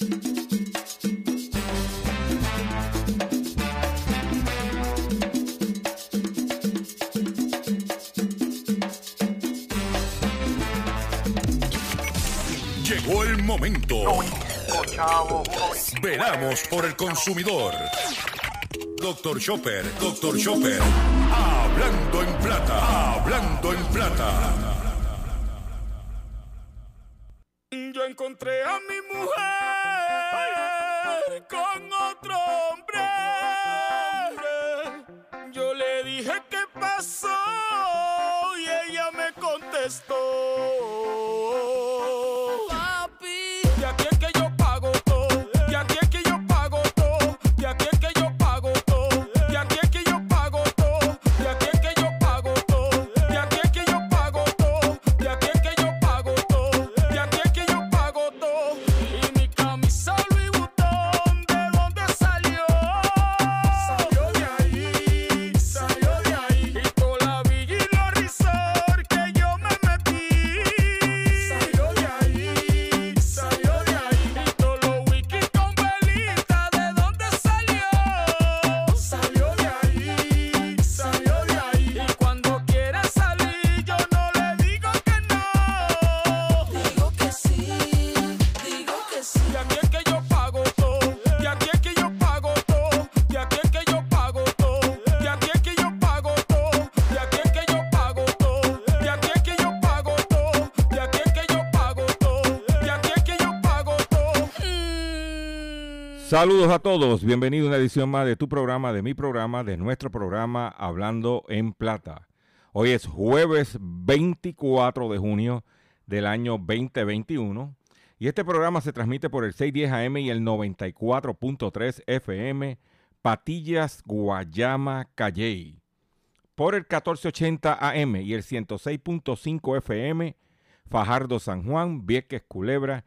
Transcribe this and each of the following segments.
Llegó el momento. Veramos por el consumidor. Doctor Chopper, Doctor Chopper. Hablando en plata, hablando en plata. Yo encontré a mi Saludos a todos, bienvenido a una edición más de tu programa, de mi programa, de nuestro programa Hablando en Plata. Hoy es jueves 24 de junio del año 2021 y este programa se transmite por el 610 AM y el 94.3 FM Patillas, Guayama, Calley, por el 1480 AM y el 106.5 FM Fajardo, San Juan, Vieques, Culebra,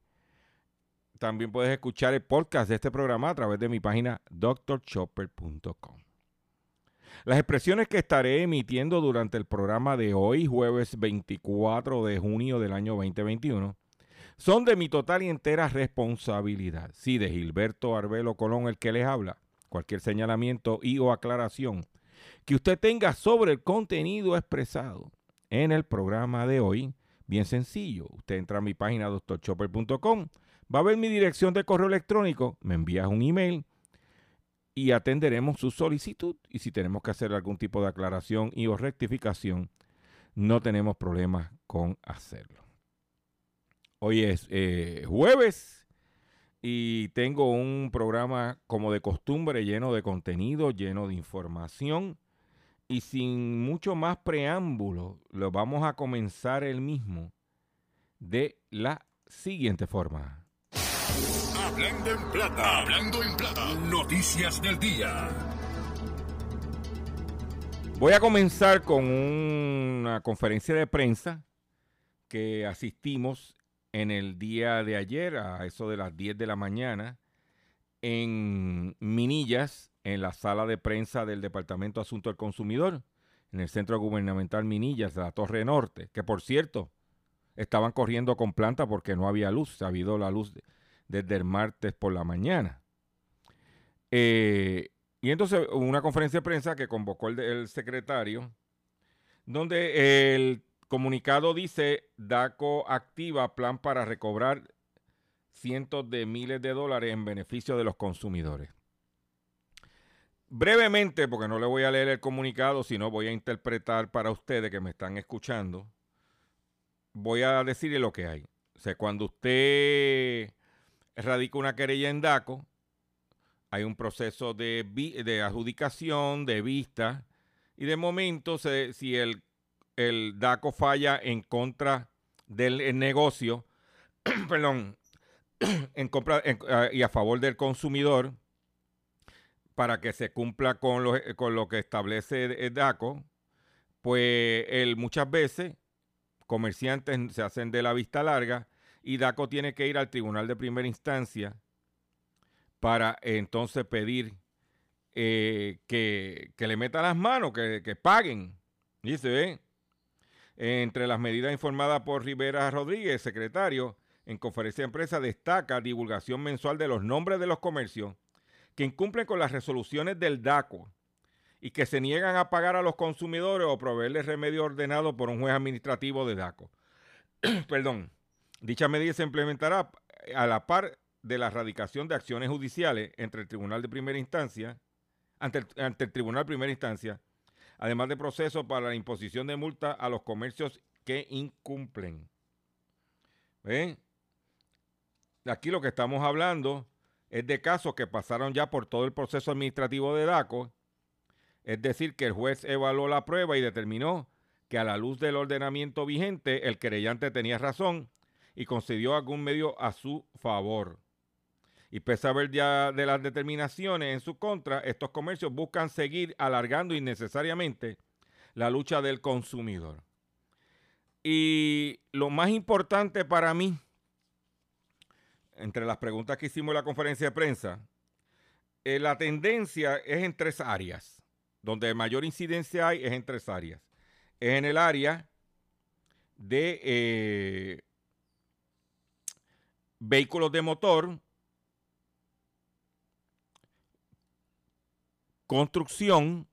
También puedes escuchar el podcast de este programa a través de mi página drchopper.com. Las expresiones que estaré emitiendo durante el programa de hoy, jueves 24 de junio del año 2021, son de mi total y entera responsabilidad. Sí, de Gilberto Arbelo Colón, el que les habla. Cualquier señalamiento y o aclaración que usted tenga sobre el contenido expresado en el programa de hoy, bien sencillo. Usted entra a mi página drchopper.com, va a ver mi dirección de correo electrónico, me envías un email y atenderemos su solicitud. Y si tenemos que hacer algún tipo de aclaración y o rectificación, no tenemos problemas con hacerlo. Hoy es eh, jueves y tengo un programa como de costumbre lleno de contenido, lleno de información. Y sin mucho más preámbulo, lo vamos a comenzar el mismo de la siguiente forma. Hablando en plata, hablando en plata. Noticias del día. Voy a comenzar con una conferencia de prensa que asistimos en el día de ayer, a eso de las 10 de la mañana, en Minillas, en la sala de prensa del Departamento de Asuntos del Consumidor, en el Centro Gubernamental Minillas, de la Torre Norte, que por cierto, estaban corriendo con planta porque no había luz, ha habido la luz desde el martes por la mañana. Eh, y entonces una conferencia de prensa que convocó el, el secretario, donde el comunicado dice, DACO activa plan para recobrar cientos de miles de dólares en beneficio de los consumidores. Brevemente, porque no le voy a leer el comunicado, sino voy a interpretar para ustedes que me están escuchando, voy a decirle lo que hay. O sea, cuando usted radica una querella en DACO, hay un proceso de, de adjudicación, de vista, y de momento, si el el DACO falla en contra del negocio, perdón, en compra uh, y a favor del consumidor, para que se cumpla con lo, con lo que establece el DACO, pues muchas veces comerciantes se hacen de la vista larga y DACO tiene que ir al tribunal de primera instancia para entonces pedir eh, que, le metan las manos, que, que paguen. Dice, ¿eh? Entre las medidas informadas por Rivera Rodríguez, secretario, en conferencia de empresa destaca divulgación mensual de los nombres de los comercios que incumplen con las resoluciones del DACO y que se niegan a pagar a los consumidores o proveerles remedio ordenado por un juez administrativo de DACO. Perdón. Dicha medida se implementará a la par de la erradicación de acciones judiciales entre el Tribunal de Primera Instancia, ante el, Tribunal de Primera Instancia, además de procesos para la imposición de multa a los comercios que incumplen. Aquí lo que estamos hablando es de casos que pasaron ya por todo el proceso administrativo de DACO, es decir, que el juez evaluó la prueba y determinó que a la luz del ordenamiento vigente el querellante tenía razón y concedió algún medio a su favor. Y pese a ver ya de las determinaciones en su contra, estos comercios buscan seguir alargando innecesariamente la lucha del consumidor. Y lo más importante para mí, entre las preguntas que hicimos en la conferencia de prensa, eh, la tendencia es en tres áreas. Donde mayor incidencia hay es en tres áreas. Es en el área de eh, vehículos de motor, construcción,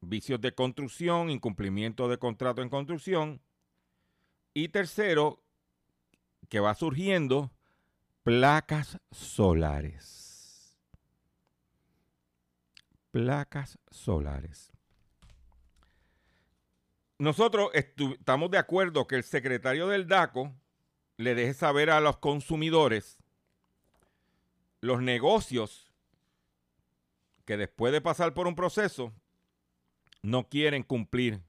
vicios de construcción, incumplimiento de contrato en construcción. Y tercero, que va surgiendo, placas solares. Placas solares. Nosotros estamos de acuerdo que el secretario del DACO le deje saber a los consumidores los negocios que después de pasar por un proceso no quieren cumplir.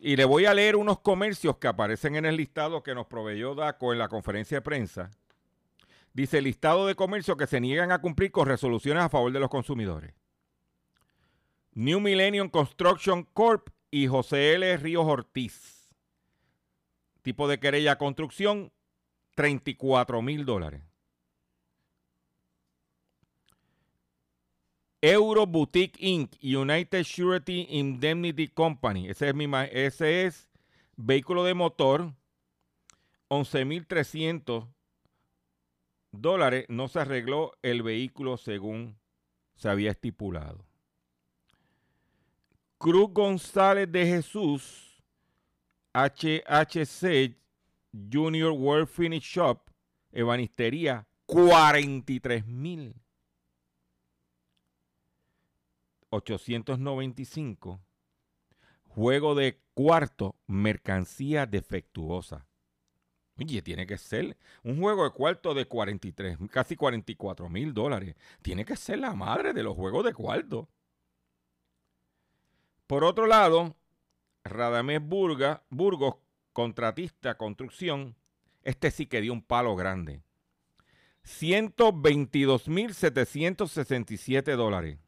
Y le voy a leer unos comercios que aparecen en el listado que nos proveyó DACO en la conferencia de prensa. Dice listado de comercios que se niegan a cumplir con resoluciones a favor de los consumidores. New Millennium Construction Corp y José L. Ríos Ortiz. Tipo de querella construcción, 34 mil dólares. Euro Boutique Inc. United Surety Indemnity Company. Ese es, mi, ese es vehículo de motor. 11.300 dólares. No se arregló el vehículo según se había estipulado. Cruz González de Jesús. HHC Junior World Finish Shop. Ebanistería. 43 mil. 895, juego de cuarto, mercancía defectuosa. Oye, tiene que ser un juego de cuarto de 43, casi 44 mil dólares. Tiene que ser la madre de los juegos de cuarto. Por otro lado, Radamés Burgos, contratista, construcción, este sí que dio un palo grande. 122.767 dólares.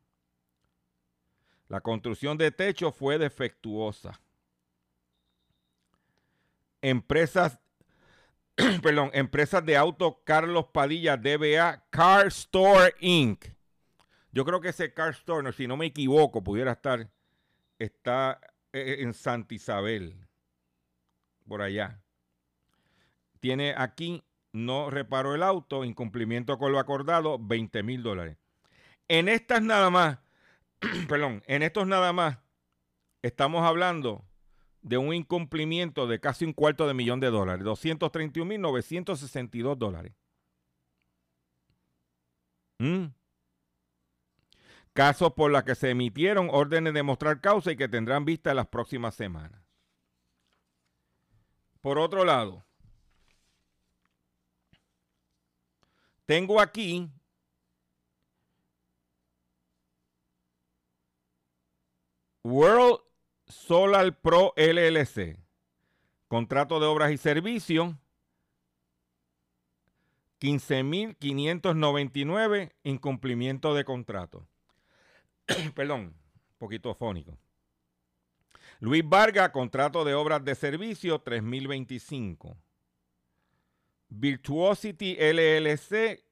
La construcción de techo fue defectuosa. Empresas, perdón, empresas de auto Carlos Padilla DBA Car Store Inc. Yo creo que ese Car Store, si no me equivoco, pudiera estar, está en Santa Isabel, por allá. Tiene aquí, no reparó el auto, incumplimiento con lo acordado, 20 mil dólares. En estas nada más, perdón, en estos nada más estamos hablando de un incumplimiento de casi un cuarto de millón de dólares, 231.962 dólares. ¿Mm? Casos por los que se emitieron órdenes de mostrar causa y que tendrán vista las próximas semanas. Por otro lado, tengo aquí World Solar Pro LLC. Contrato de obras y servicios. 15.599 incumplimiento de contrato. Perdón, poquito fónico. Luis Vargas, contrato de obras de servicio 3025. Virtuosity LLC,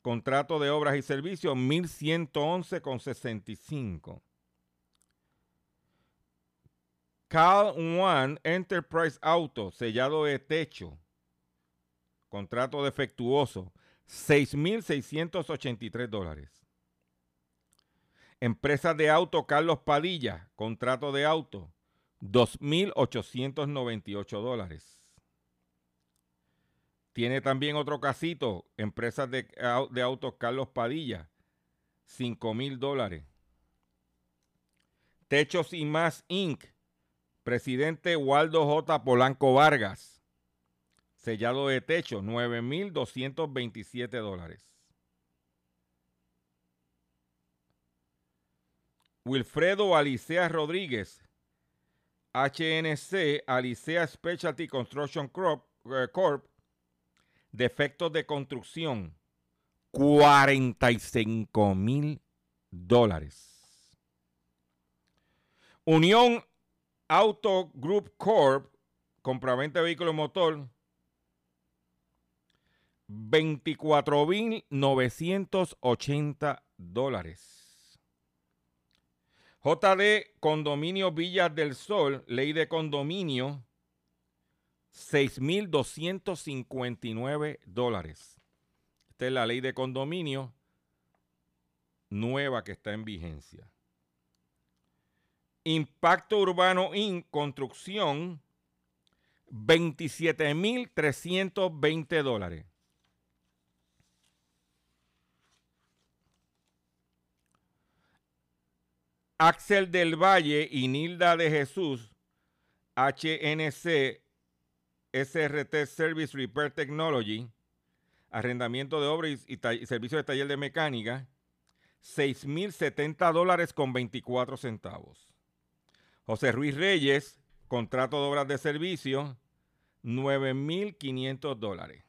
contrato de obras y servicios 1111,65. Cal One Enterprise Auto, sellado de techo, contrato defectuoso, 6.683 dólares. Empresa de auto Carlos Padilla, contrato de auto, 2.898 dólares. Tiene también otro casito, empresas de, de autos Carlos Padilla, 5 mil dólares. Techos y más Inc., presidente Waldo J. Polanco Vargas, sellado de techo, 9.227 dólares. Wilfredo Alicea Rodríguez, HNC Alicea Specialty Construction Corp, eh, Corp defectos de construcción, 45 mil dólares. Unión Auto Group Corp, compraventa de vehículos motor, 24.980 dólares. JD Condominio Villas del Sol, ley de condominio, 6.259 dólares. Esta es la ley de condominio nueva que está en vigencia. Impacto Urbano in Construcción, 27.320 dólares. Axel del Valle y Nilda de Jesús, HNC SRT Service Repair Technology, arrendamiento de obras y, servicio de taller de mecánica, 6.070 dólares con 24 centavos. José Ruiz Reyes, contrato de obras de servicio, 9.500 dólares.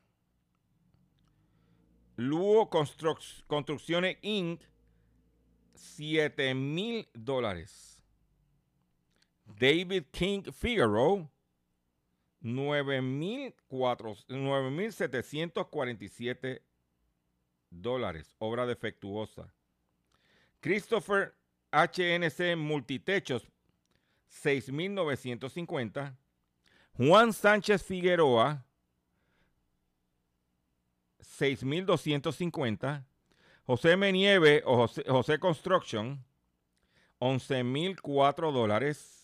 Luo Construcciones Inc., 7 mil dólares. David King Figaro, 9.747 dólares, obra defectuosa. Christopher HNC Multitechos, 6.950. Juan Sánchez Figueroa, 6.250. José Menieve o José, José Construction, 11.004 dólares.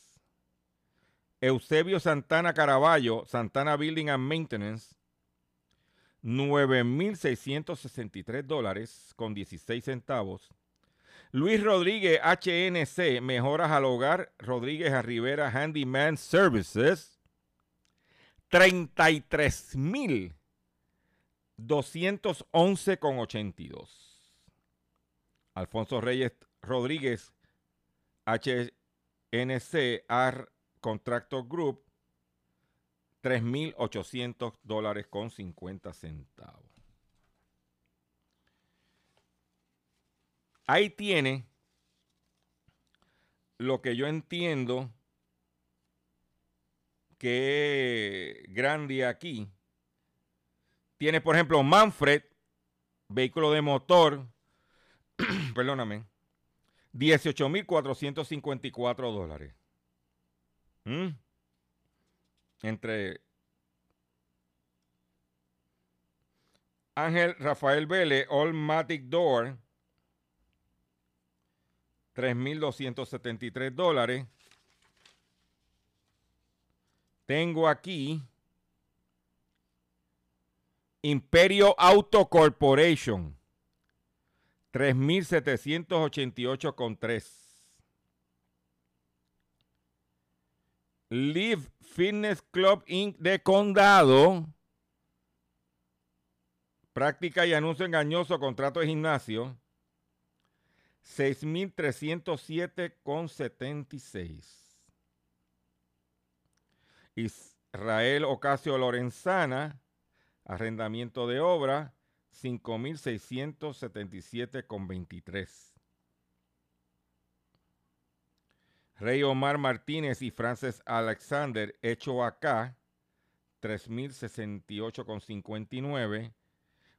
Eusebio Santana Caraballo, Santana Building and Maintenance, 9.663 dólares con 16 centavos. Luis Rodríguez HNC, Mejoras al Hogar, Rodríguez a Rivera Handyman Services, 33.211,82. Alfonso Reyes Rodríguez, HNC AR Contractor Group, 3.800 dólares con 50 centavos. Ahí tiene lo que yo entiendo que grande aquí. Tiene, por ejemplo, Manfred, vehículo de motor, perdóname, 18.454 dólares. ¿Mm? Entre Ángel Rafael Vélez, Allmatic Door, 3.273 dólares. Tengo aquí Imperio Auto Corporation, 3.788,3. Live Fitness Club Inc. de Condado. Práctica y anuncio engañoso, contrato de gimnasio. 6.307,76. Israel Ocasio Lorenzana, arrendamiento de obra, 5.677,23. Rey Omar Martínez y Frances Alexander, hecho acá, 3.068,59.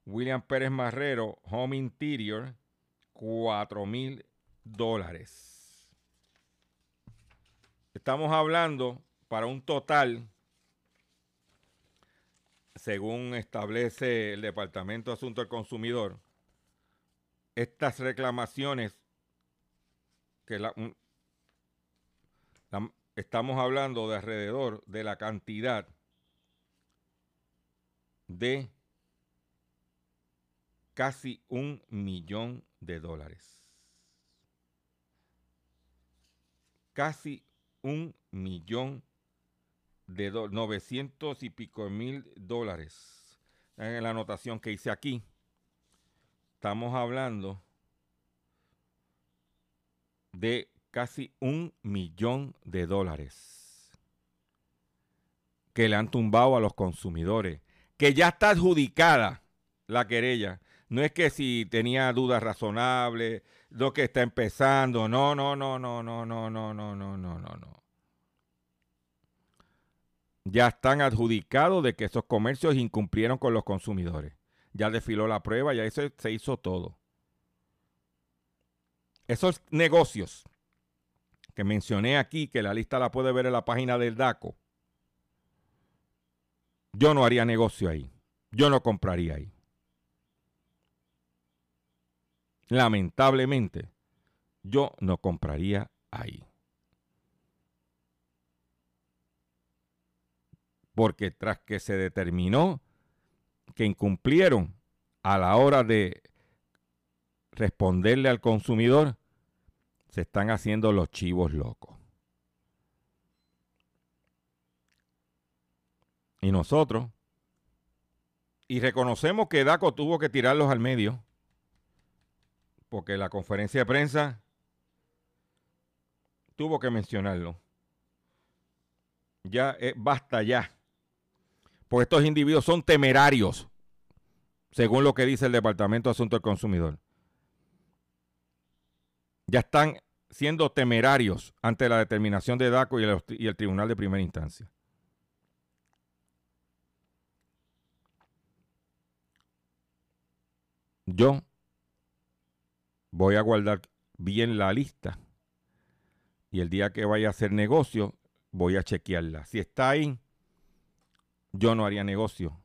William Pérez Marrero, Home Interior, 4.000 dólares. Estamos hablando para un total, según establece el Departamento de Asuntos del Consumidor, estas reclamaciones que estamos hablando de alrededor de la cantidad de casi un millón de dólares. Casi un millón de do 900 y pico mil dólares. En la anotación que hice aquí, estamos hablando de casi un millón de dólares que le han tumbado a los consumidores, que ya está adjudicada la querella. No es que si tenía dudas razonables, lo que está empezando, no, no, no, no, no, no, no, no, no, no, no. Ya están adjudicados de que esos comercios incumplieron con los consumidores. Ya desfiló la prueba, ya eso se hizo todo. Esos negocios que mencioné aquí, que la lista la puede ver en la página del DACO, yo no haría negocio ahí. Yo no compraría ahí. Lamentablemente, yo no compraría ahí. Porque tras que se determinó que incumplieron a la hora de responderle al consumidor, se están haciendo los chivos locos. Y nosotros, y reconocemos que DACO tuvo que tirarlos al medio, porque la conferencia de prensa tuvo que mencionarlo. Ya, eh, basta ya. Porque estos individuos son temerarios, según lo que dice el Departamento de Asuntos del Consumidor. Ya están siendo temerarios ante la determinación de DACO y el, Tribunal de Primera Instancia. Yo voy a guardar bien la lista y el día que vaya a hacer negocio voy a chequearla. Si está ahí, yo no haría negocio.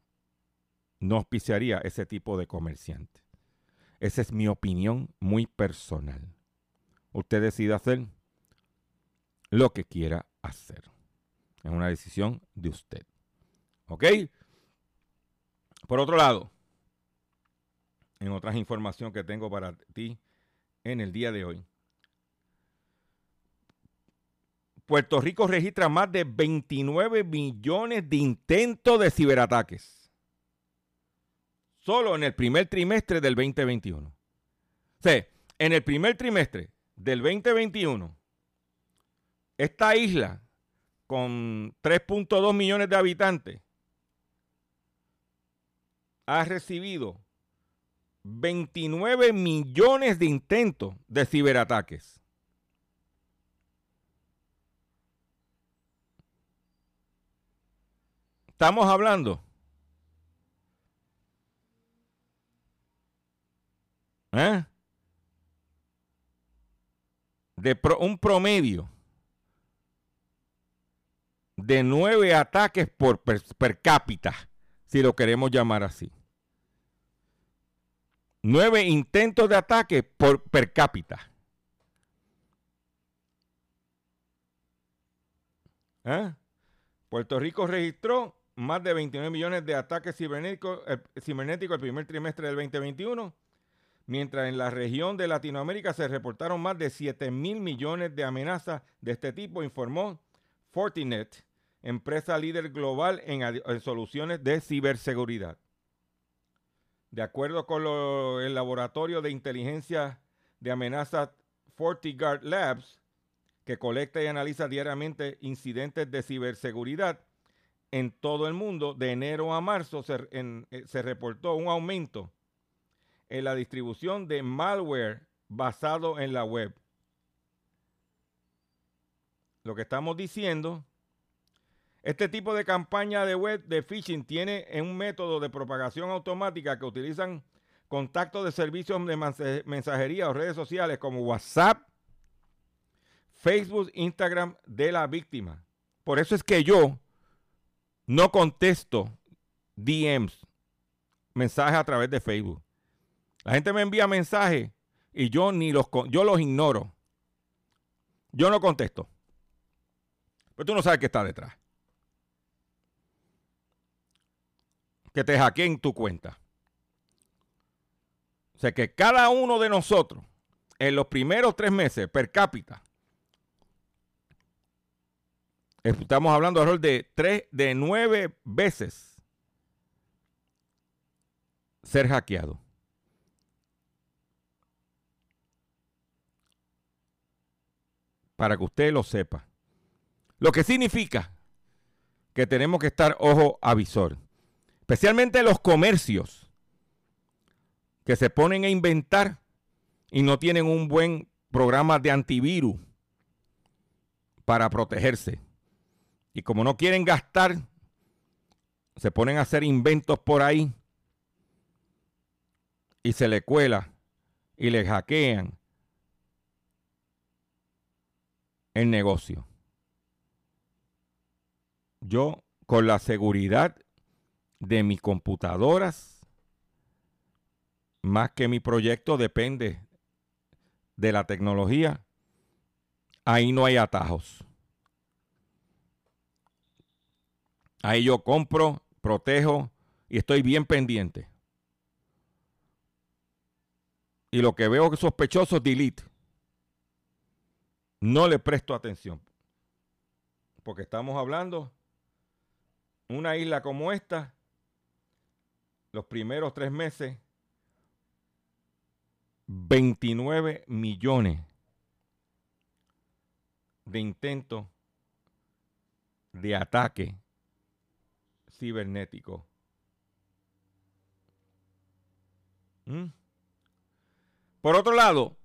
No auspiciaría ese tipo de comerciante. Esa es mi opinión muy personal. Usted decide hacer lo que quiera hacer. Es una decisión de usted. ¿Ok? Por otro lado, en otras información que tengo para ti en el día de hoy. Puerto Rico registra más de 29 millones de intentos de ciberataques. Solo en el primer trimestre del 2021. O sea, en el primer trimestre del 2021, esta isla con 3.2 millones de habitantes ha recibido 29 millones de intentos de ciberataques. Estamos hablando ¿eh? de un promedio de nueve ataques por per cápita, si lo queremos llamar así nueve intentos de ataque por per cápita. ¿Eh? Puerto Rico registró más de 29 millones de ataques cibernéticos, eh, el primer trimestre del 2021, mientras en la región de Latinoamérica se reportaron más de 7 mil millones de amenazas de este tipo, informó Fortinet, empresa líder global en soluciones de ciberseguridad. De acuerdo con el laboratorio de inteligencia de amenazas FortiGuard Labs, que colecta y analiza diariamente incidentes de ciberseguridad, en todo el mundo, de enero a marzo se, eh, se reportó un aumento en la distribución de malware basado en la web. Lo que estamos diciendo, este tipo de campaña de web de phishing tiene un método de propagación automática que utilizan contactos de servicios de mensajería o redes sociales como WhatsApp, Facebook, Instagram de la víctima. Por eso es que yo no contesto DMs, mensajes a través de Facebook. La gente me envía mensajes y yo ni los yo los ignoro. Yo no contesto. Pero tú no sabes qué está detrás. Que te hackeen tu cuenta. O sea que cada uno de nosotros, en los primeros tres meses, per cápita, estamos hablando de de tres, de nueve veces ser hackeado. Para que usted lo sepa. Lo que significa que tenemos que estar ojo a visor. Especialmente los comercios que se ponen a inventar y no tienen un buen programa de antivirus para protegerse. Y como no quieren gastar, se ponen a hacer inventos por ahí y se le cuela y le hackean el negocio. Yo, con la seguridad de mis computadoras, más que mi proyecto depende de la tecnología, ahí no hay atajos. Ahí yo compro, protejo y estoy bien pendiente. Y lo que veo sospechoso, delete. No le presto atención. Porque estamos hablando una isla como esta, los primeros tres meses, 29 millones de intentos de ataque cibernético. ¿Mm? Por otro lado,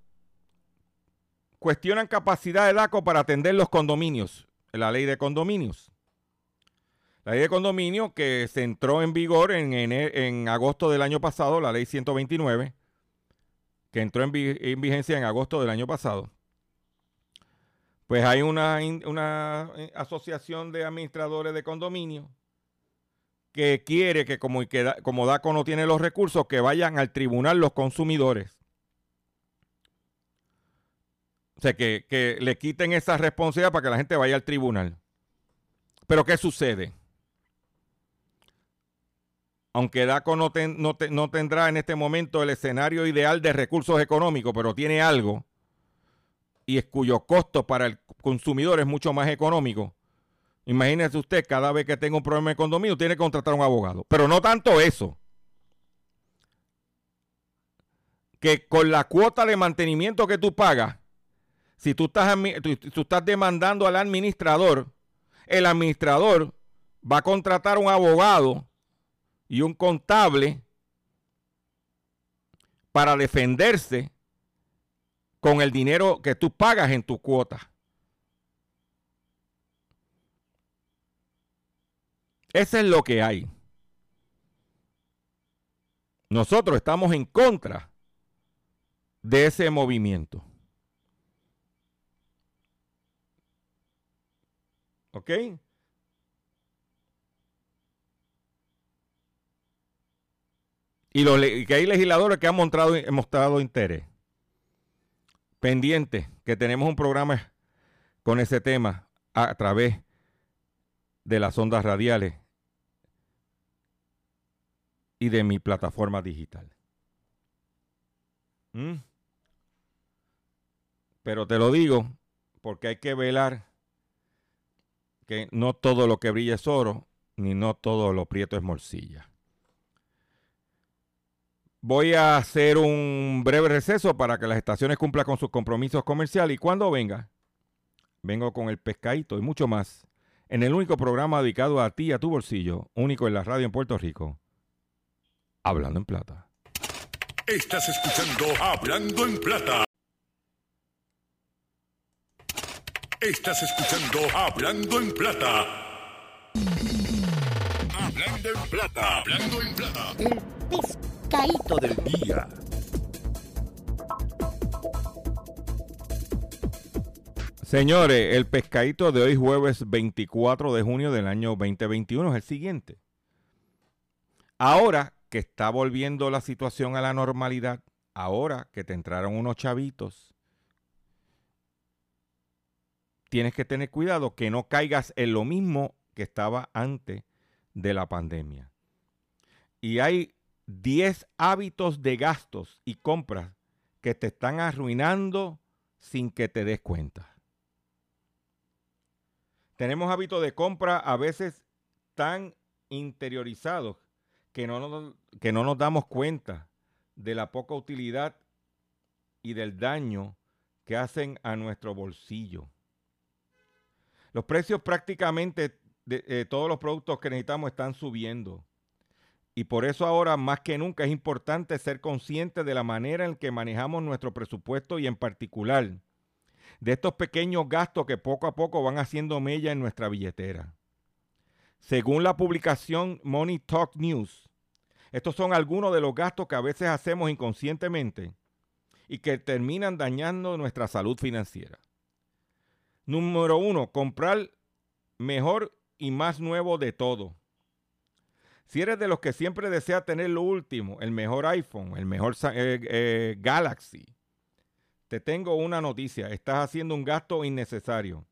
cuestionan capacidad de DACO para atender los condominios, la ley de condominios. La ley de condominio que se entró en vigor en, en, agosto del año pasado, la ley 129, que entró en, vigencia en agosto del año pasado. Pues hay una, una eh, asociación de administradores de condominio que quiere que como, como DACO no tiene los recursos, que vayan al tribunal los consumidores. O sea, que, que le quiten esa responsabilidad para que la gente vaya al tribunal. Pero ¿qué sucede? aunque DACO no, no, tendrá en este momento el escenario ideal de recursos económicos, pero tiene algo, y es cuyo costo para el consumidor es mucho más económico. Imagínese usted, cada vez que tenga un problema de condominio, tiene que contratar a un abogado. Pero no tanto eso. Que con la cuota de mantenimiento que tú pagas, si tú estás, demandando al administrador, el administrador va a contratar un abogado y un contable para defenderse con el dinero que tú pagas en tu cuota. Eso es lo que hay. Nosotros estamos en contra de ese movimiento. ¿Ok? Y, los, que hay legisladores que han mostrado, mostrado interés. Pendiente, que tenemos un programa con ese tema a, través de las ondas radiales y de mi plataforma digital. ¿Mm? Pero te lo digo porque hay que velar que no todo lo que brilla es oro, ni no todo lo prieto es morcilla. Voy a hacer un breve receso para que las estaciones cumplan con sus compromisos comerciales y cuando venga, vengo con el pescadito y mucho más en el único programa dedicado a ti y a tu bolsillo, único en la radio en Puerto Rico, Hablando en Plata. Estás escuchando Hablando en Plata. Estás escuchando Hablando en Plata. Hablando en Plata. Hablando en Plata. El pescadito del día. Señores, el pescadito de hoy jueves 24 de junio del año 2021 es el siguiente. Ahora que está volviendo la situación a la normalidad, ahora que te entraron unos chavitos, tienes que tener cuidado que no caigas en lo mismo que estaba antes de la pandemia. Y hay 10 hábitos de gastos y compras que te están arruinando sin que te des cuenta. Tenemos hábitos de compra a veces tan interiorizados que no, nos, que no nos damos cuenta de la poca utilidad y del daño que hacen a nuestro bolsillo. Los precios prácticamente de eh, todos los productos que necesitamos están subiendo. Y por eso ahora más que nunca es importante ser consciente de la manera en que manejamos nuestro presupuesto y en particular de estos pequeños gastos que poco a poco van haciendo mella en nuestra billetera. Según la publicación Money Talk News, estos son algunos de los gastos que a veces hacemos inconscientemente y que terminan dañando nuestra salud financiera. Número uno, comprar mejor y más nuevo de todo. Si eres de los que siempre desea tener lo último, el mejor iPhone, el mejor eh, eh, Galaxy, te tengo una noticia, estás haciendo un gasto innecesario.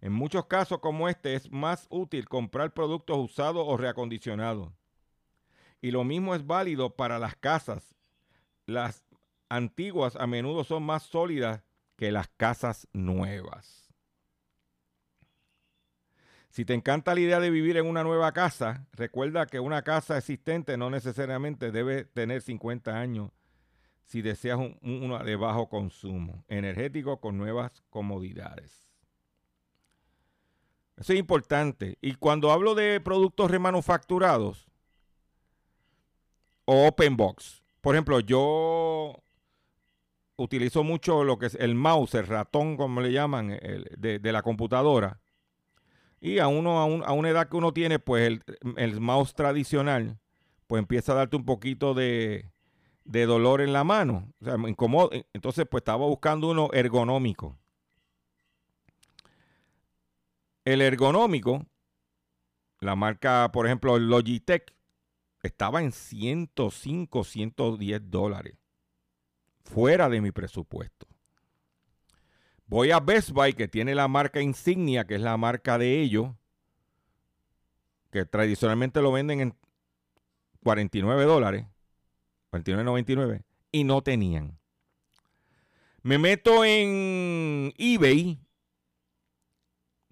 En muchos casos como este es más útil comprar productos usados o reacondicionados. Y lo mismo es válido para las casas. Las antiguas a menudo son más sólidas que las casas nuevas. Si te encanta la idea de vivir en una nueva casa, recuerda que una casa existente no necesariamente debe tener 50 años si deseas un, uno de bajo consumo, energético con nuevas comodidades. Eso es importante. Y cuando hablo de productos remanufacturados o open box, por ejemplo, yo utilizo mucho lo que es el mouse, el ratón, como le llaman, de, la computadora. Y a uno, a, una edad que uno tiene, pues el, el mouse tradicional, pues empieza a darte un poquito de, de dolor en la mano. O sea. Entonces, pues estaba buscando uno ergonómico. El ergonómico, la marca, por ejemplo, Logitech, estaba en 105, 110 dólares. Fuera de mi presupuesto. Voy a Best Buy, que tiene la marca insignia, que es la marca de ellos, que tradicionalmente lo venden en 49 dólares 29.99 y no tenían. Me meto en eBay,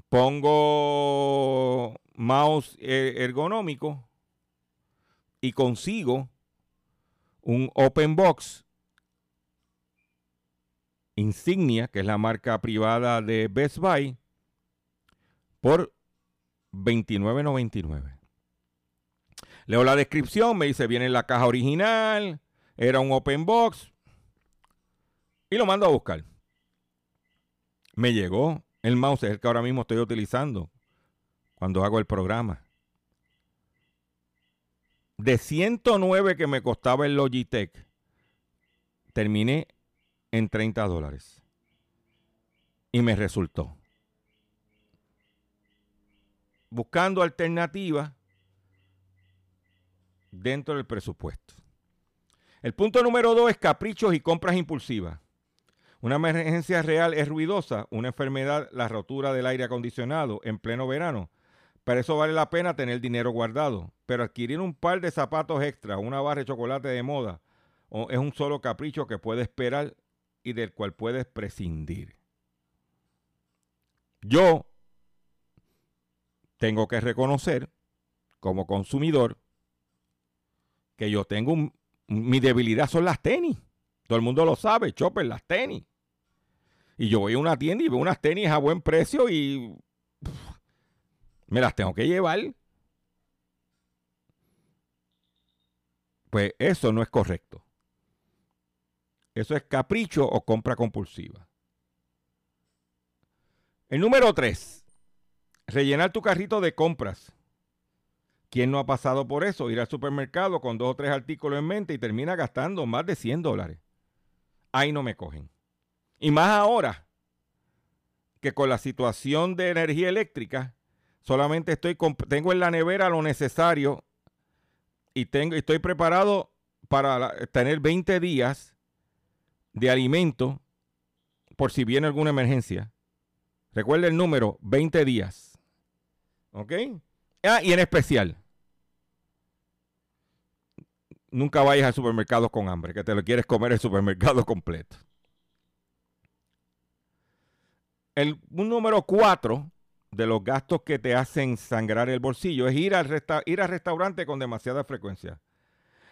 pongo mouse er, ergonómico y consigo un open box insignia, que es la marca privada de Best Buy, por 29.99. Leo la descripción, me dice, viene en la caja original, era un open box. Y lo mando a buscar. Me llegó el mouse, es el que ahora mismo estoy utilizando cuando hago el programa. De 109 que me costaba el Logitech, terminé en 30 dólares. Y me resultó. Buscando alternativas, dentro del presupuesto. El punto número dos es caprichos y compras impulsivas. Una emergencia real es ruidosa, una enfermedad, la rotura del aire acondicionado en pleno verano. Para eso vale la pena tener dinero guardado. Pero adquirir un par de zapatos extra, una barra de chocolate de moda, es un solo capricho que puedes esperar y del cual puedes prescindir. Yo tengo que reconocer como consumidor que yo tengo un, mi debilidad son las tenis. Todo el mundo lo sabe, Chopper, las tenis. Y yo voy a una tienda y veo unas tenis a buen precio y me las tengo que llevar. Pues eso no es correcto. Eso es capricho o compra compulsiva. El número tres, rellenar tu carrito de compras. ¿Quién no ha pasado por eso? Ir al supermercado con dos o tres artículos en mente y termina gastando más de 100 dólares. Ahí no me cogen. Y más ahora que con la situación de energía eléctrica, solamente estoy tengo en la nevera lo necesario y tengo, estoy preparado para tener 20 días de alimento por si viene alguna emergencia. Recuerda el número, 20 días. ¿Ok? Ah, y en especial, nunca vayas al supermercado con hambre, que te lo quieres comer el supermercado completo. El número 4 de los gastos que te hacen sangrar el bolsillo es ir al, ir al restaurante con demasiada frecuencia.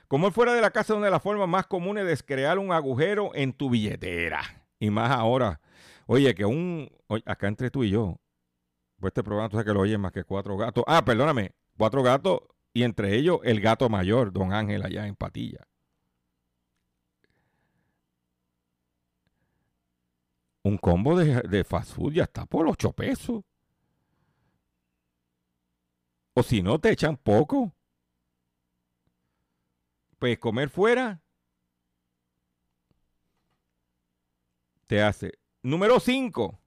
Como fuera de la casa, una de las formas más comunes es crear un agujero en tu billetera. Y más ahora. Oye, que un. acá entre tú y yo. Pues este programa tú sabes que lo oyen más que cuatro gatos. Ah, perdóname. Cuatro gatos y entre ellos el gato mayor, don Ángel, allá en Patilla. Un combo de, fast food ya está por ocho pesos. O si no, te echan poco. Pues comer fuera te hace. Número 5.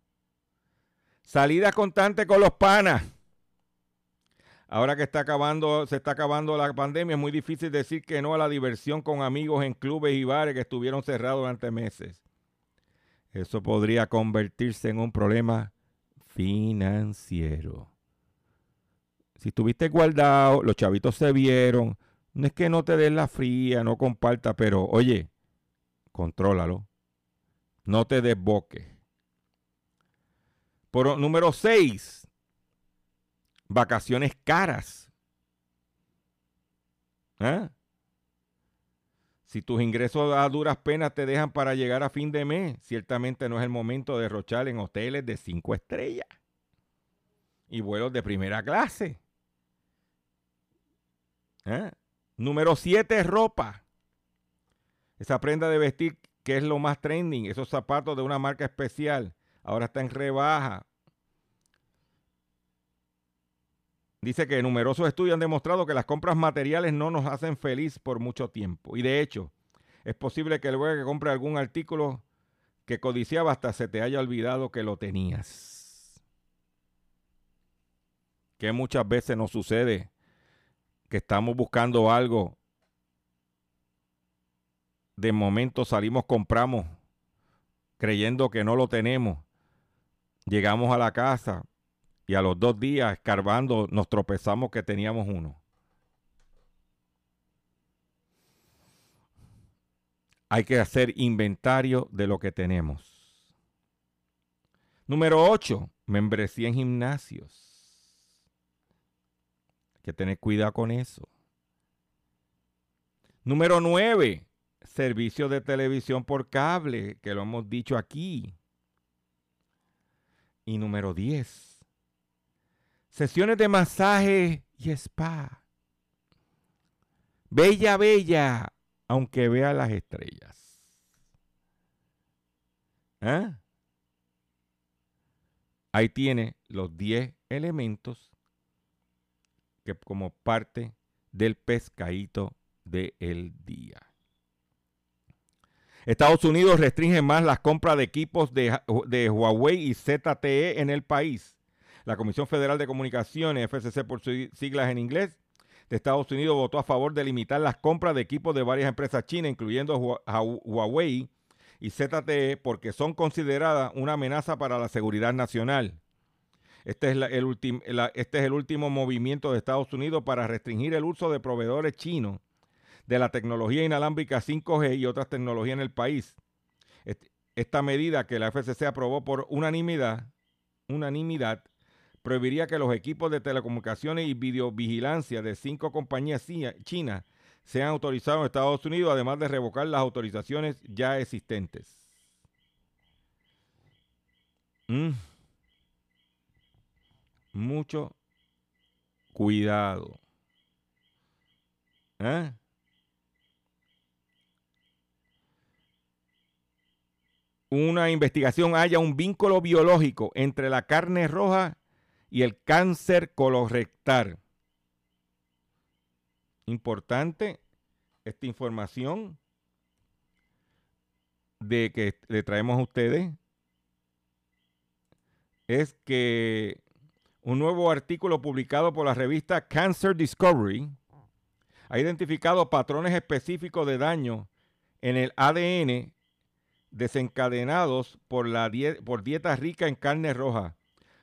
Salida constante con los panas. Ahora que está acabando, se está acabando la pandemia, es muy difícil decir que no a la diversión con amigos en clubes y bares que estuvieron cerrados durante meses. Eso podría convertirse en un problema financiero. Si estuviste guardado, los chavitos se vieron, no es que no te des la fría, no comparta, pero oye, contrólalo. No te desboques. Por número 6, vacaciones caras. ¿Eh? Si tus ingresos a duras penas te dejan para llegar a fin de mes, ciertamente no es el momento de derrochar en hoteles de cinco estrellas y vuelos de primera clase. ¿Eh? Número 7, ropa. Esa prenda de vestir que es lo más trending, esos zapatos de una marca especial, ahora está en rebaja. Dice que numerosos estudios han demostrado que las compras materiales no nos hacen feliz por mucho tiempo. Y de hecho, es posible que luego que compre algún artículo que codiciaba hasta se te haya olvidado que lo tenías. Que muchas veces nos sucede que estamos buscando algo. De momento salimos, compramos, creyendo que no lo tenemos. Llegamos a la casa, y a los dos días, escarbando, nos tropezamos que teníamos uno. Hay que hacer inventario de lo que tenemos. Número 8, membresía en gimnasios. Hay que tener cuidado con eso. Número 9, servicio de televisión por cable, que lo hemos dicho aquí. Y número 10, Sesiones de masaje y spa. Bella, bella, aunque vea las estrellas. ¿Eh? Ahí tiene los 10 elementos que como parte del pescadito del día. Estados Unidos restringe más las compras de equipos de, de Huawei y ZTE en el país la Comisión Federal de Comunicaciones, FCC por siglas en inglés, de Estados Unidos votó a favor de limitar las compras de equipos de varias empresas chinas, incluyendo Huawei y ZTE, porque son consideradas una amenaza para la seguridad nacional. Este es, el este es el último movimiento de Estados Unidos para restringir el uso de proveedores chinos de la tecnología inalámbrica 5G y otras tecnologías en el país. Esta medida que la FCC aprobó por unanimidad, unanimidad prohibiría que los equipos de telecomunicaciones y videovigilancia de cinco compañías chinas sean autorizados en Estados Unidos, además de revocar las autorizaciones ya existentes. Mm. Mucho cuidado. ¿Eh? una investigación haya un vínculo biológico entre la carne roja y el cáncer colorectal. Importante esta información de que le traemos a ustedes es que un nuevo artículo publicado por la revista Cancer Discovery ha identificado patrones específicos de daño en el ADN desencadenados por, la por dieta rica en carne roja,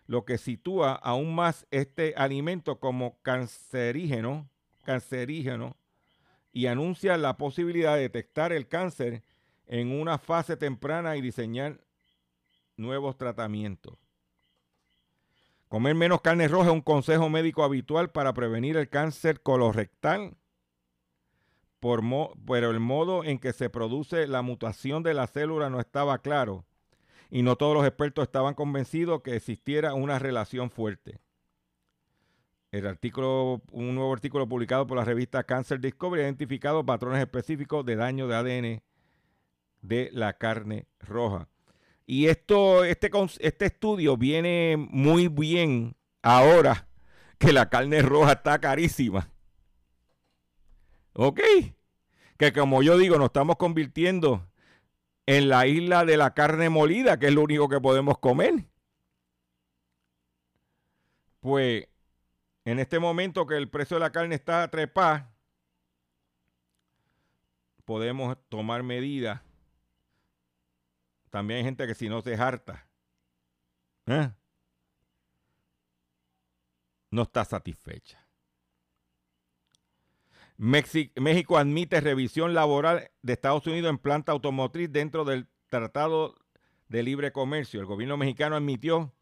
lo que sitúa aún más este alimento como cancerígeno, cancerígeno y anuncia la posibilidad de detectar el cáncer en una fase temprana y diseñar nuevos tratamientos. Comer menos carne roja es un consejo médico habitual para prevenir el cáncer colorectal, por pero el modo en que se produce la mutación de la célula no estaba claro y no todos los expertos estaban convencidos que existiera una relación fuerte. El artículo, un nuevo artículo publicado por la revista Cancer Discovery ha identificado patrones específicos de daño de ADN de la carne roja. Y esto, este, este estudio viene muy bien ahora que la carne roja está carísima. ¿Ok? Que como yo digo, nos estamos convirtiendo en la isla de la carne molida, que es lo único que podemos comer. Pues en este momento que el precio de la carne está a trepar, podemos tomar medidas. También hay gente que si no se harta, ¿eh? no está satisfecha. México admite revisión laboral de Estados Unidos en planta automotriz dentro del Tratado de Libre Comercio. El gobierno mexicano admitió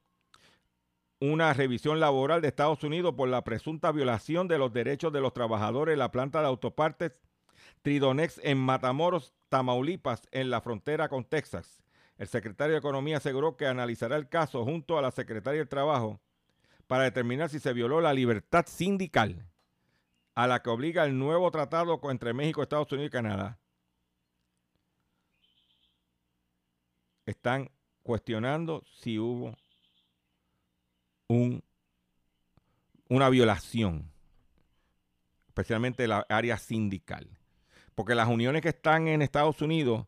una revisión laboral de Estados Unidos por la presunta violación de los derechos de los trabajadores en la planta de autopartes Tridonex en Matamoros, Tamaulipas, en la frontera con Texas. El secretario de Economía aseguró que analizará el caso junto a la secretaria del Trabajo para determinar si se violó la libertad sindical a la que obliga el nuevo tratado entre México, Estados Unidos y Canadá. Están cuestionando si hubo una violación, especialmente la área sindical. Porque las uniones que están en Estados Unidos,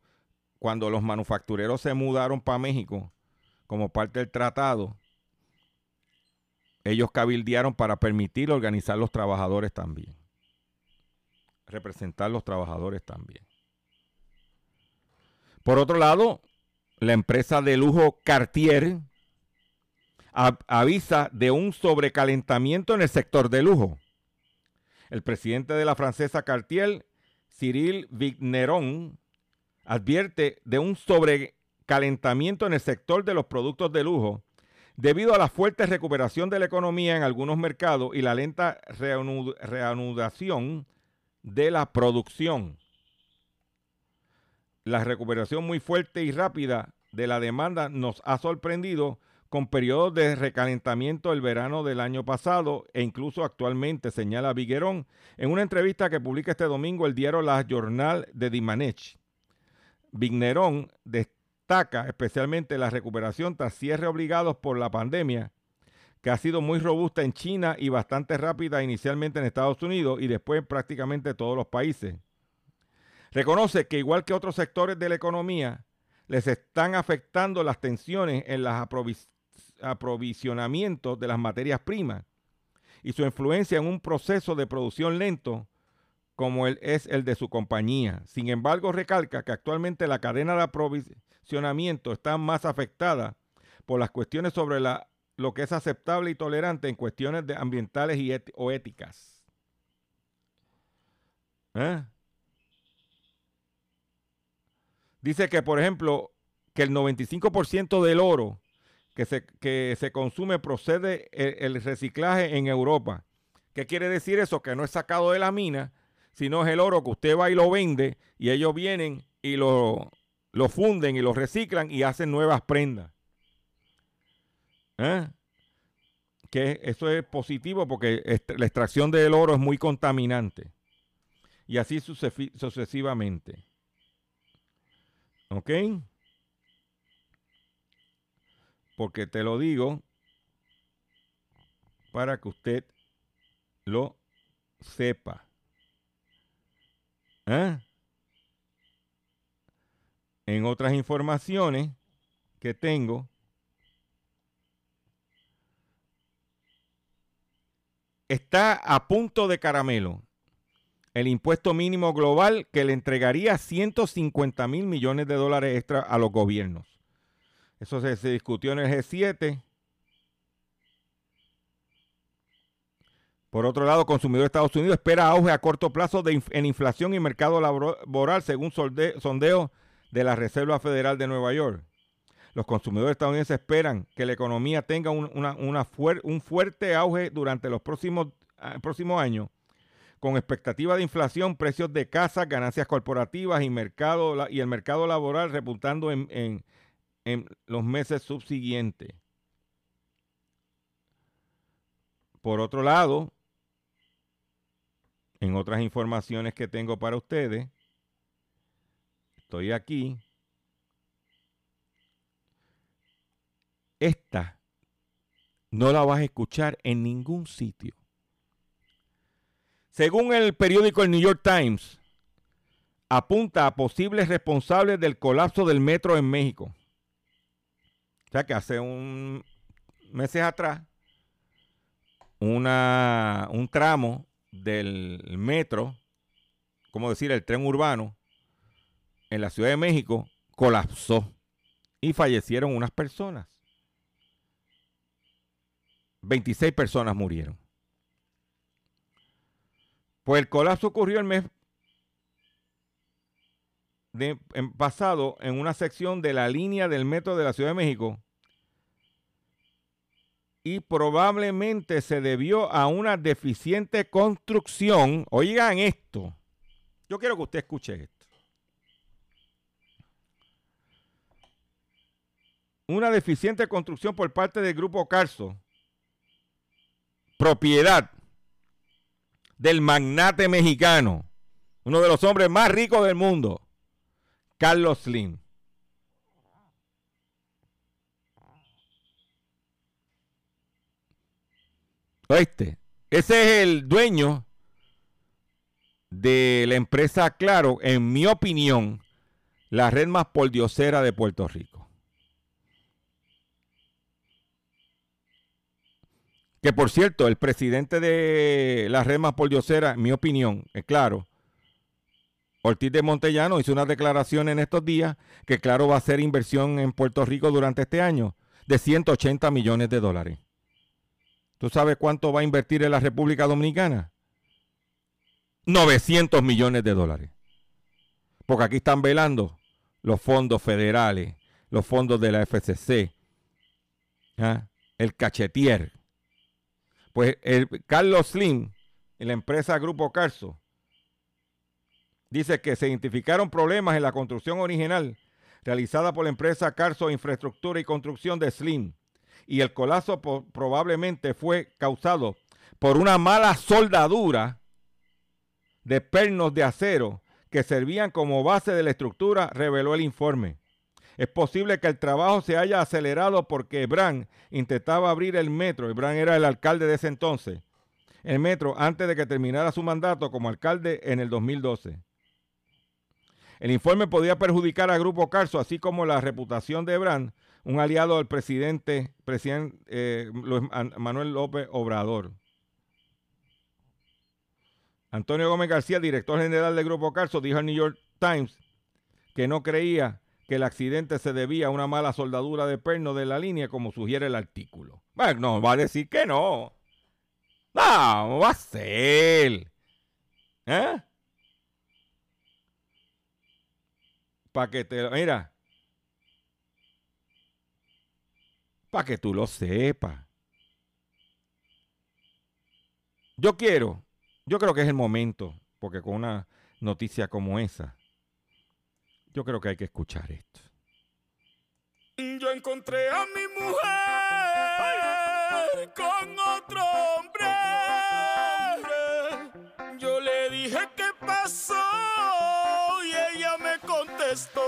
cuando los manufactureros se mudaron para México como parte del tratado, ellos cabildearon para permitir organizar los trabajadores también. Representar los trabajadores también. Por otro lado, la empresa de lujo Cartier avisa de un sobrecalentamiento en el sector de lujo. El presidente de la francesa Cartier, Cyril Vigneron, advierte de un sobrecalentamiento en el sector de los productos de lujo debido a la fuerte recuperación de la economía en algunos mercados y la lenta reanudación de la producción. La recuperación muy fuerte y rápida de la demanda nos ha sorprendido con periodos de recalentamiento el verano del año pasado e incluso actualmente, señala Viguerón en una entrevista que publica este domingo el diario La Journal de Dimanech. Vignerón destaca especialmente la recuperación tras cierre obligados por la pandemia, que ha sido muy robusta en China y bastante rápida inicialmente en Estados Unidos y después en prácticamente todos los países. Reconoce que igual que otros sectores de la economía, les están afectando las tensiones en las aprovisiones aprovisionamiento de las materias primas y su influencia en un proceso de producción lento como el, es el de su compañía. Sin embargo, recalca que actualmente la cadena de aprovisionamiento está más afectada por las cuestiones sobre la, lo que es aceptable y tolerante en cuestiones de ambientales y o éticas. ¿Eh? Dice que, por ejemplo, que el 95% del oro que se, que se consume procede el, reciclaje en Europa. ¿Qué quiere decir eso? Que no es sacado de la mina, sino es el oro que usted va y lo vende y ellos vienen y lo, lo funden y lo reciclan y hacen nuevas prendas. ¿Eh? Que eso es positivo porque la extracción del oro es muy contaminante. Y así sucesivamente. ¿Ok? porque te lo digo para que usted lo sepa. ¿Eh? En otras informaciones que tengo, está a punto de caramelo el impuesto mínimo global que le entregaría 150 mil millones de dólares extra a los gobiernos. Eso se, discutió en el G7. Por otro lado, consumidor de Estados Unidos espera auge a corto plazo de en inflación y mercado laboral según sondeo de la Reserva Federal de Nueva York. Los consumidores estadounidenses esperan que la economía tenga un, una- un fuerte auge durante los próximos, ah, próximos años, con expectativa de inflación, precios de casas, ganancias corporativas y, mercado, y el mercado laboral repuntando en, en- en los meses subsiguientes. Por otro lado, en otras informaciones que tengo para ustedes, estoy aquí. Esta no la vas a escuchar en ningún sitio. Según el periódico el New York Times, apunta a posibles responsables del colapso del metro en México. O sea que hace un meses atrás, una, un tramo del metro, como decir, el tren urbano, en la Ciudad de México, colapsó y fallecieron unas personas. 26 personas murieron. Pues el colapso ocurrió el mes pasado en una sección de la línea del metro de la Ciudad de México y probablemente se debió a una deficiente construcción. Oigan esto. Yo quiero que usted escuche esto. Una deficiente construcción por parte del grupo Carso, propiedad del magnate mexicano, uno de los hombres más ricos del mundo, Carlos Slim. ¿Oíste? Ese es el dueño de la empresa Claro, en mi opinión, la red más poldiosera de Puerto Rico. Que por cierto, el presidente de la red más poldiosera, en mi opinión, es claro, Ortiz de Montellano hizo una declaración en estos días que Claro va a hacer inversión en Puerto Rico durante este año de 180 millones de dólares. ¿Tú sabes cuánto va a invertir en la República Dominicana? 900 millones de dólares. Porque aquí están velando los fondos federales, los fondos de la FCC, ¿ah? el cachetier. Pues el Carlos Slim, en la empresa Grupo Carso, dice que se identificaron problemas en la construcción original realizada por la empresa Carso Infraestructura y Construcción de Slim y el colapso probablemente fue causado por una mala soldadura de pernos de acero que servían como base de la estructura, reveló el informe. Es posible que el trabajo se haya acelerado porque Ebran intentaba abrir el metro. Ebran era el alcalde de ese entonces. El metro antes de que terminara su mandato como alcalde en el 2012. El informe podía perjudicar a Grupo Carso, así como la reputación de Ebran, un aliado del presidente, eh, Manuel López Obrador. Antonio Gómez García, director general del Grupo Carso, dijo al New York Times que no creía que el accidente se debía a una mala soldadura de perno de la línea, como sugiere el artículo. Bueno, no, va a decir que no. No, va a ser. ¿Eh? Para que te... Mira. Para que tú lo sepas. Yo quiero, yo creo que es el momento, porque con una noticia como esa, yo creo que hay que escuchar esto. Yo encontré a mi mujer con otro hombre. Yo le dije qué pasó y ella me contestó.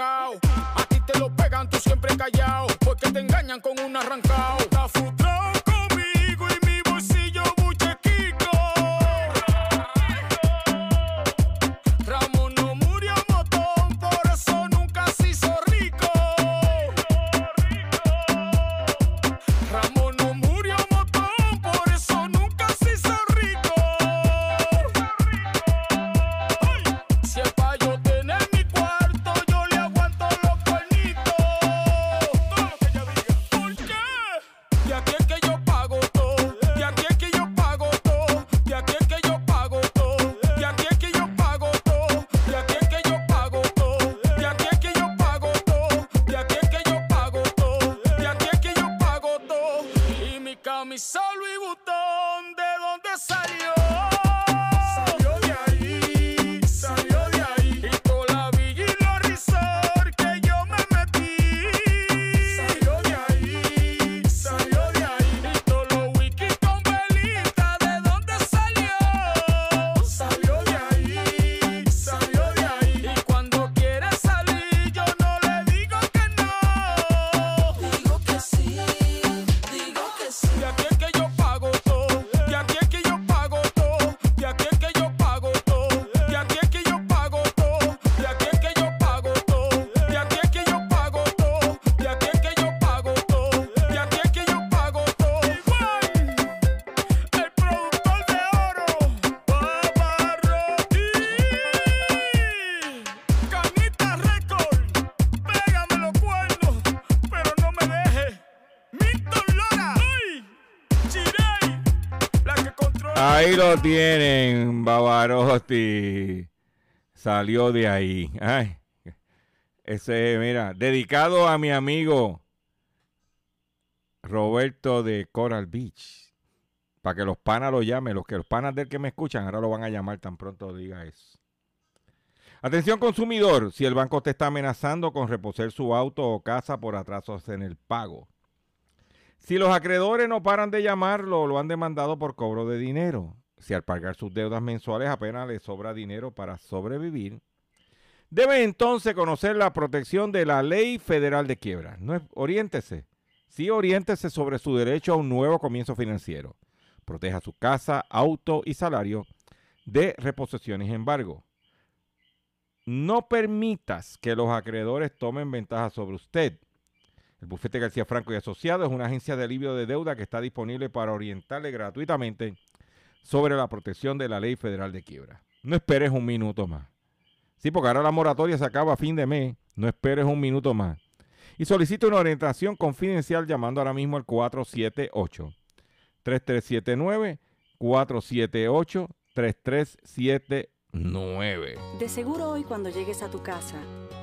A ti te lo pegan, tú siempre callao. Porque te engañan con un arrancao. Ahí lo tienen, Bavarotti. Salió de ahí. Ay, ese, mira, dedicado a mi amigo Roberto de Coral Beach. Para que los panas lo llamen. Los que los panas del que me escuchan ahora lo van a llamar tan pronto diga eso. Atención consumidor, si el banco te está amenazando con reposer su auto o casa por atrasos en el pago. Si los acreedores no paran de llamarlo, lo han demandado por cobro de dinero. Si al pagar sus deudas mensuales apenas le sobra dinero para sobrevivir, debe entonces conocer la protección de la ley federal de quiebra. No es, oriéntese. Sí, oriéntese sobre su derecho a un nuevo comienzo financiero. Proteja su casa, auto y salario de reposiciones y embargo. No permitas que los acreedores tomen ventaja sobre usted. El bufete García Franco y Asociados es una agencia de alivio de deuda que está disponible para orientarle gratuitamente sobre la protección de la ley federal de quiebra. No esperes un minuto más. Sí, porque ahora la moratoria se acaba a fin de mes. No esperes un minuto más. Y solicita una orientación confidencial llamando ahora mismo al 478-3379, 478-3379. De seguro hoy cuando llegues a tu casa,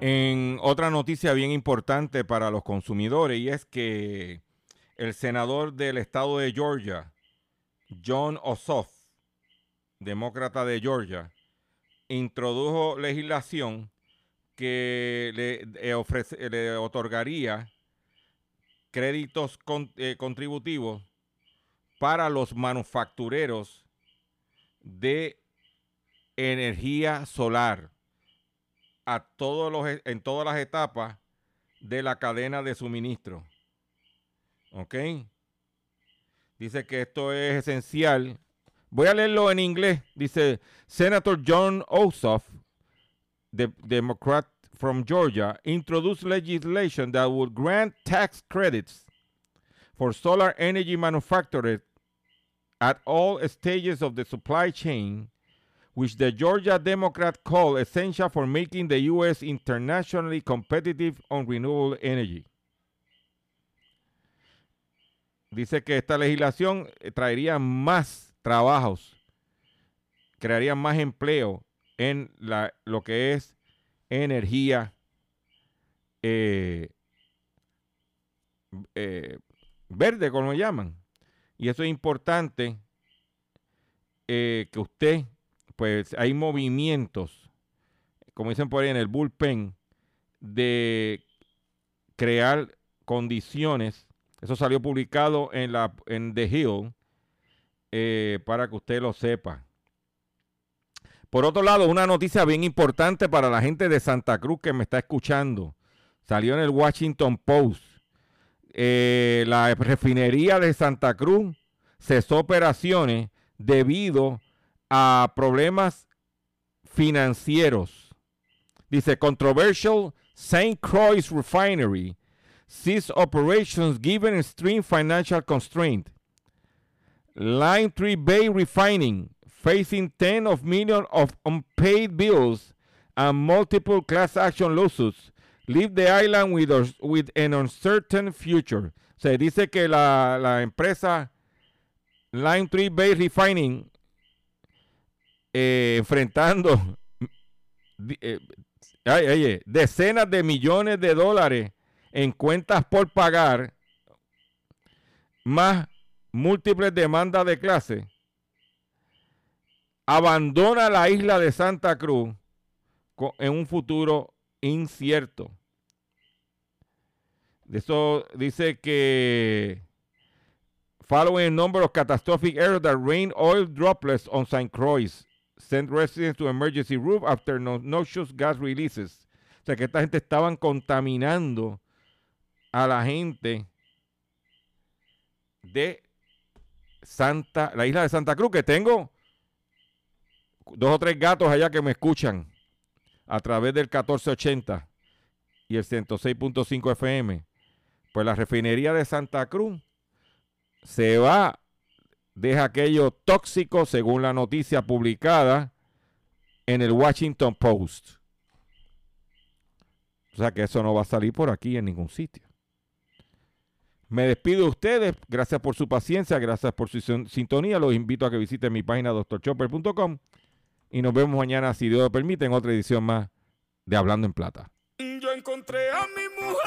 En otra noticia bien importante para los consumidores y es que el senador del estado de Georgia, John Ossoff, demócrata de Georgia, introdujo legislación que le, eh, le otorgaría créditos eh, contributivos para los manufactureros de energía solar a todos los, e- en todas las etapas de la cadena de suministro. ¿Ok? Dice que esto es esencial. Voy a leerlo en inglés. Dice, Senator John Ossoff, the Democrat from Georgia, introduced legislation that would grant tax credits for solar energy manufacturers at all stages of the supply chain which the Georgia Democrat call essential for making the U.S. internationally competitive on renewable energy. Dice que esta legislación eh, traería más trabajos, crearía más empleo en la, lo que es energía eh, eh, verde, como llaman. Y eso es importante que usted, pues hay movimientos, como dicen por ahí en el bullpen, de crear condiciones. Eso salió publicado en, la, en The Hill eh, para que usted lo sepa. Por otro lado, una noticia bien importante para la gente de Santa Cruz que me está escuchando. Salió en el Washington Post. Eh, la refinería de Santa Cruz cesó operaciones debido a problemas financieros. Dice, controversial St. Croix Refinery ceased operations given extreme financial constraint. Line 3 Bay Refining facing 10 of millions of unpaid bills and multiple class action lawsuits leave the island with, with an uncertain future. Se dice que la, la empresa Line 3 Bay Refining eh, enfrentando eh, ay, ay, decenas de millones de dólares en cuentas por pagar, más múltiples demandas de clase, abandona la isla de Santa Cruz en un futuro incierto. Eso dice que following a number of catastrophic errors that rain oil droplets on St. Croix sent residents to emergency room after no noxious gas releases. O sea que esta gente estaban contaminando a la gente de Santa, la isla de Santa Cruz, que tengo dos o tres gatos allá que me escuchan a través del 1480 y el 106.5 FM. Pues la refinería de Santa Cruz se va, deja aquello tóxico según la noticia publicada en el Washington Post. O sea que eso no va a salir por aquí en ningún sitio. Me despido de ustedes. Gracias por su paciencia, gracias por su sintonía. Los invito a que visiten mi página doctorchopper.com y nos vemos mañana, si Dios lo permite, en otra edición más de Hablando en Plata. Yo encontré a mi mujer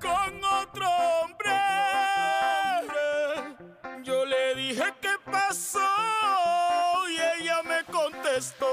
con otro pasó? Y ella me contestó.